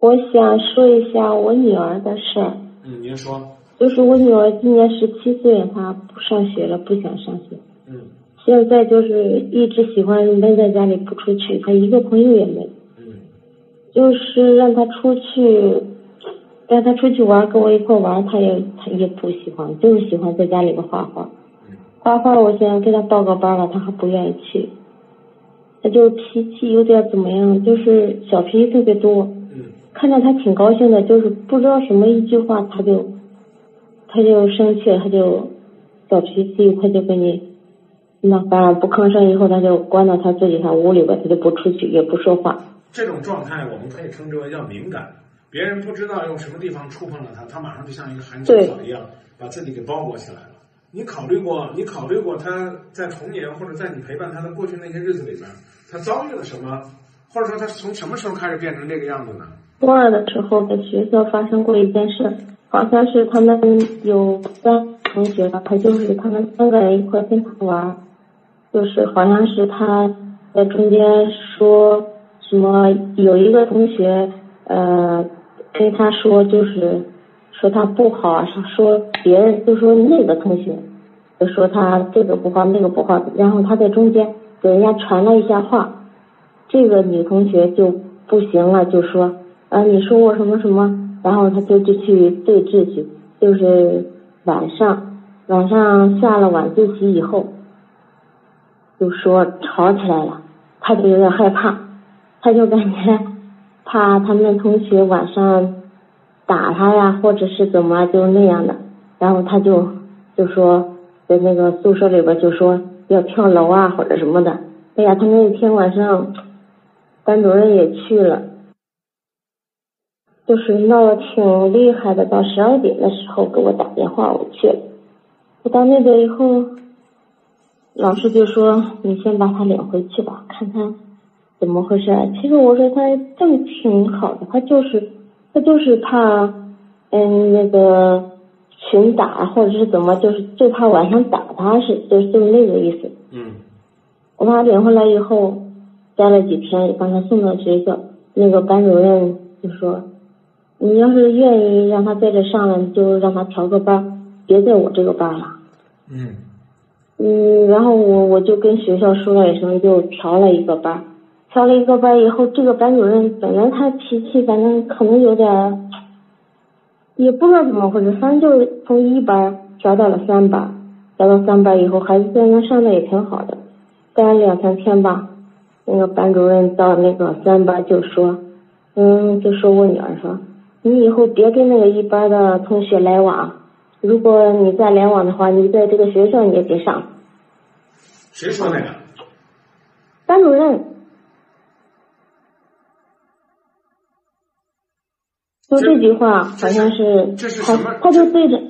我想说一下我女儿的事儿。嗯，您说。就是我女儿今年十七岁，她不上学了，不想上学。嗯。现在就是一直喜欢闷在家里不出去，她一个朋友也没有。嗯。就是让她出去，让她出去玩，跟我一块玩，她也她也不喜欢，就是喜欢在家里边画画。嗯。画画，我想给她报个班了，她还不愿意去。她就是脾气有点怎么样，就是小脾气特别多。嗯。看着他挺高兴的，就是不知道什么一句话，他就。他就生气了，他就小脾气，他就跟你那反正不吭声，以后他就关到他自己他屋里边，他就不出去，也不说话。这种状态我们可以称之为叫敏感。别人不知道用什么地方触碰了他，他马上就像一个含羞草一样，把自己给包裹起来了。你考虑过？你考虑过他在童年或者在你陪伴他的过去那些日子里边，他遭遇了什么？或者说他从什么时候开始变成这个样子呢？初二的时候，在学校发生过一件事。好像是他们有三同学吧，他就是他们三个人一块经常玩，就是好像是他在中间说什么，有一个同学呃跟他说就是说他不好，说别人就说那个同学就说他这个不好那个不好，然后他在中间给人家传了一下话，这个女同学就不行了，就说啊你说我什么什么。然后他就就去对峙去，就是晚上晚上下了晚自习以后，就说吵起来了，他就有点害怕，他就感觉怕他们同学晚上打他呀，或者是怎么就那样的，然后他就就说在那个宿舍里边就说要跳楼啊或者什么的，哎呀，他那天晚上班主任也去了。就是闹得挺厉害的，到十二点的时候给我打电话，我去了。我到那边以后，老师就说：“你先把他领回去吧，看他怎么回事。”其实我说他正挺好的，他就是他就是怕嗯那个群打或者是怎么，就是就怕晚上打他是就就是那个意思。嗯。我把他领回来以后，待了几天，把他送到学校，那个班主任就说。你要是愿意让他在这上了，就让他调个班，别在我这个班了。嗯。嗯，然后我我就跟学校说了一声，就调了一个班。调了一个班以后，这个班主任本来他脾气反正可能有点，也不知道怎么回事，反正就是从一班调到了三班，调到三班以后，孩子在那上的也挺好的。待了两三天吧，那个班主任到那个三班就说，嗯，就说我女儿说。你以后别跟那个一班的同学来往，如果你再来往的话，你在这个学校你也别上。谁说的？班主任。就这句话好像是他，他就对着，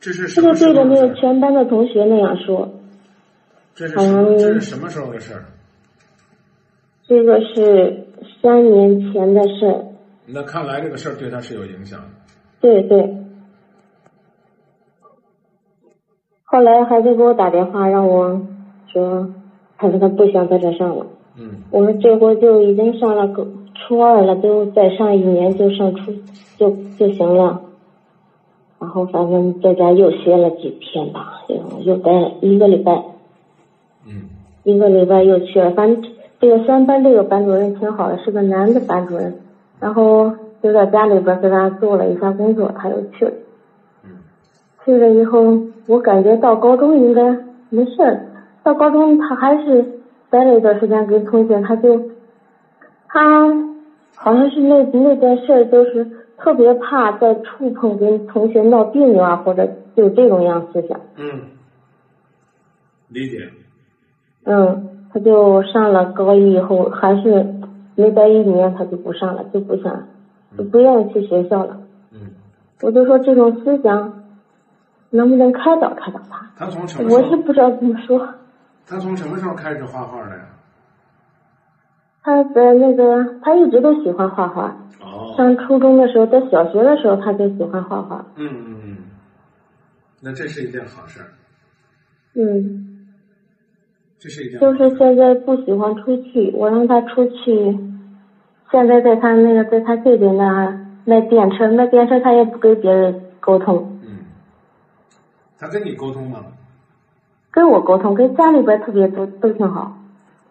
这是他就对着那个全班的同学那样说。这是这是什么时候的事儿？这个是三年前的事儿。那看来这个事儿对他是有影响的。对对。后来孩子给我打电话，让我说，他说他不想在这上了。嗯。我说这会就已经上了个初二了，就再上一年就上初就就行了。然后反正在家又歇了几天吧，又又待一个礼拜。嗯。一个礼拜又去了，反正这个三班这个班主任挺好的，是个男的班主任。然后就在家里边给他做了一下工作，他又去了。嗯。去了以后，我感觉到高中应该没事儿。到高中他还是待了一段时间，跟同学他就，他好像是那那件事就是特别怕再触碰跟同学闹别扭啊，或者就这种样思想。嗯。理解。嗯，他就上了高一以后还是。没待一年，他就不上了，就不想，就不愿意去学校了。嗯，我就说这种思想，能不能开导开导他？他从什么时候？我也不知道怎么说。他从什么时候开始画画的呀？他在那个，他一直都喜欢画画。哦。上初中的时候，在小学的时候，他就喜欢画画。嗯嗯嗯，那这是一件好事。嗯。这是一件。就是现在不喜欢出去，我让他出去，现在在他那个在他这边呢卖电车，卖电车他也不跟别人沟通。嗯，他跟你沟通吗？跟我沟通，跟家里边特别都都挺好。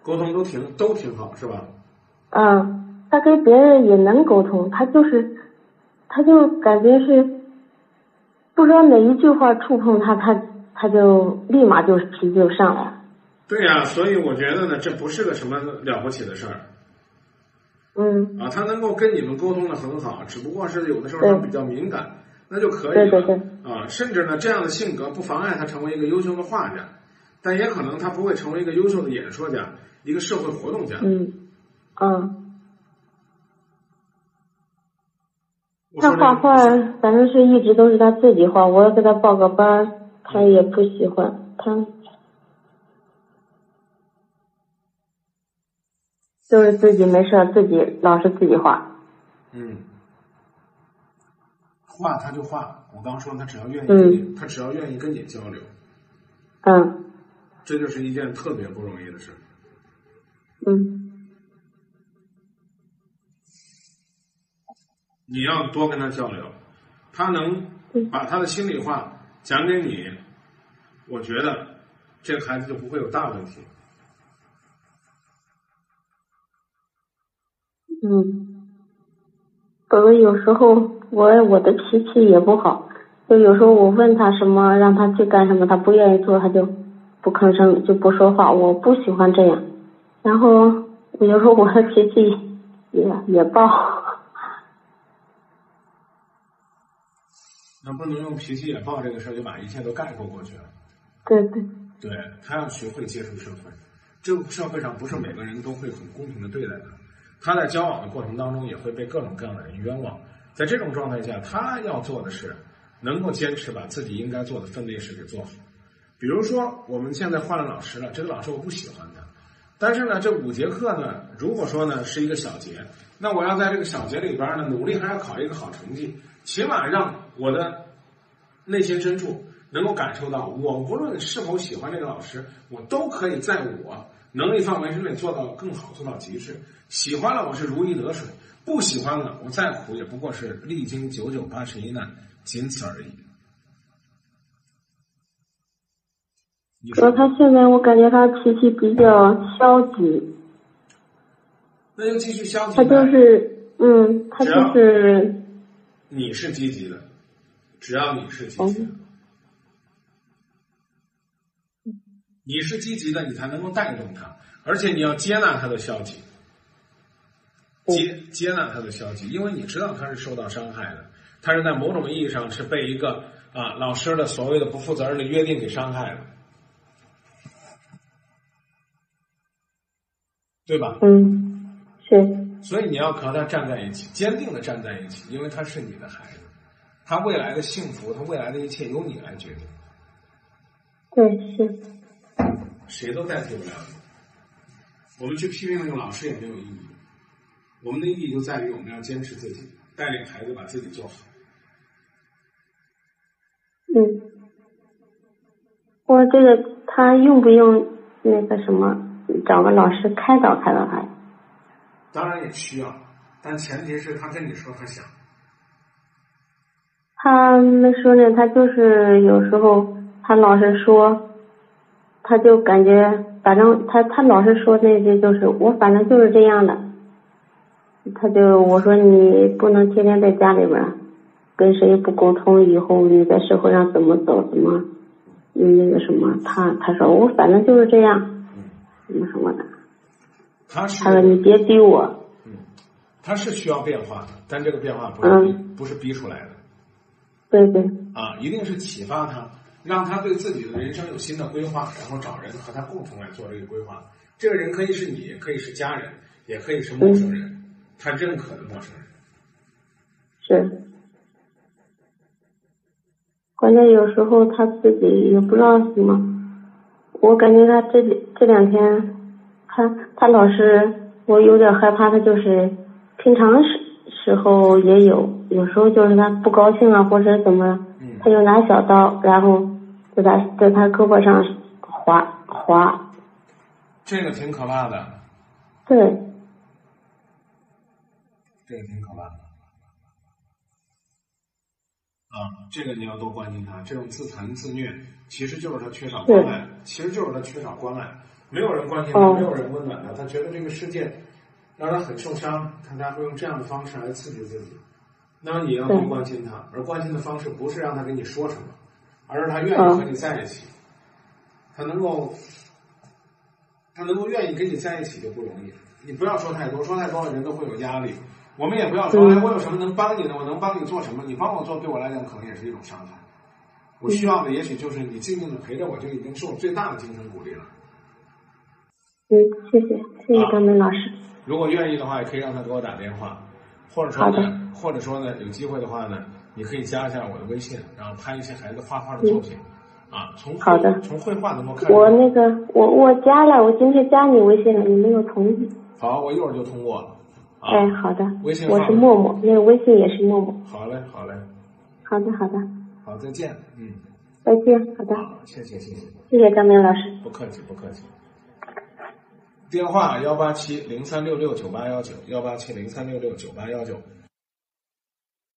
沟通都挺都挺好，是吧？嗯，他跟别人也能沟通，他就是，他就感觉是，不知道哪一句话触碰他，他他就立马就脾气就上来。对呀，所以我觉得呢，这不是个什么了不起的事儿。嗯。啊，他能够跟你们沟通的很好，只不过是有的时候他比较敏感，那就可以了。对对对。啊，甚至呢，这样的性格不妨碍他成为一个优秀的画家，但也可能他不会成为一个优秀的演说家，一个社会活动家。嗯。嗯。他画画，反正是一直都是他自己画，我要给他报个班，他也不喜欢他。就是自己没事自己老是自己画。嗯，画他就画，我刚说他只要愿意跟你，他只要愿意跟你交流。嗯。这就是一件特别不容易的事。嗯。你要多跟他交流，他能把他的心里话讲给你，我觉得这个孩子就不会有大问题。嗯，不过有时候我我的脾气也不好，就有时候我问他什么，让他去干什么，他不愿意做，他就不吭声，就不说话。我不喜欢这样，然后有时候我的脾气也也暴。那不能用脾气也暴这个事儿就把一切都概括过去了。对对。对他要学会接受社会，这个社会上不是每个人都会很公平的对待他。他在交往的过程当中也会被各种各样的人冤枉，在这种状态下，他要做的是能够坚持把自己应该做的分内事给做好。比如说，我们现在换了老师了，这个老师我不喜欢他，但是呢，这五节课呢，如果说呢是一个小节，那我要在这个小节里边呢努力，还要考一个好成绩，起码让我的内心深处能够感受到，我无论是否喜欢这个老师，我都可以在我。能力范围之内做到更好，做到极致。喜欢了，我是如鱼得水；不喜欢了，我再苦也不过是历经九九八十一难，仅此而已。说他现在，我感觉他脾气比较消极。那就继续消极。他就是，嗯，他就是。你是积极的，只要你是积极的。你是积极的，你才能够带动他，而且你要接纳他的消极，接接纳他的消极，因为你知道他是受到伤害的，他是在某种意义上是被一个啊老师的所谓的不负责任的约定给伤害了，对吧？嗯，是。所以你要和他站在一起，坚定的站在一起，因为他是你的孩子，他未来的幸福，他未来的一切由你来决定。对，是。谁都代替不了你。我们去批评那个老师也没有意义。我们的意义就在于我们要坚持自己，带领孩子把自己做好。嗯。我这个他用不用那个什么，找个老师开导开导他？当然也需要，但前提是他跟你说他想。他没说呢，他就是有时候他老是说。他就感觉，反正他他老是说那些，就是我反正就是这样的。他就我说你不能天天在家里边跟谁不沟通，以后你在社会上怎么走，怎么那个什么？他他说我反正就是这样，什么什么的。他是他说你别逼我。嗯，他是需要变化的，但这个变化不是逼，不是逼出来的。对对。啊，一定是启发他。让他对自己的人生有新的规划，然后找人和他共同来做这个规划。这个人可以是你，可以是家人，也可以是陌生人，他认可的陌生人。是，关键有时候他自己也不知道什么。我感觉他这这两天，他他老是，我有点害怕。他就是平常时时候也有，有时候就是他不高兴啊，或者怎么，他就拿小刀，然后。在他在他胳膊上划划，这个挺可怕的。对。这个挺可怕的。啊，这个你要多关心他。这种自残自虐，其实就是他缺少关爱，其实就是他缺少关爱。没有人关心他，没有人温暖他，他觉得这个世界让他很受伤，他才会用这样的方式来刺激自己。那你要多关心他，而关心的方式不是让他跟你说什么，而是他愿意和你在一起。他能够，他能够愿意跟你在一起就不容易。你不要说太多，说太多了人都会有压力。我们也不要说，哎，我有什么能帮你的？我能帮你做什么？你帮我做，对我来讲可能也是一种伤害。我需要的也许就是你静静的陪着我，就已经是我最大的精神鼓励了。嗯，谢谢，谢谢张明老师。如果愿意的话，也可以让他给我打电话，或者说呢，或者说呢，有机会的话呢，你可以加一下我的微信，然后拍一些孩子画画的作品，啊，从好的，从绘画能够看。我那个，我我加了，我今天加你微信了，你没有同意。好，我一会儿就通过了。哎，好的。微信我是默默，那个微信也是默默。好嘞，好嘞。好的，好的。好，再见，嗯。再见，好的。谢谢，谢谢。谢谢张明老师。不客气，不客气。电话幺八七零三六六九八幺九，幺八七零三六六九八幺九。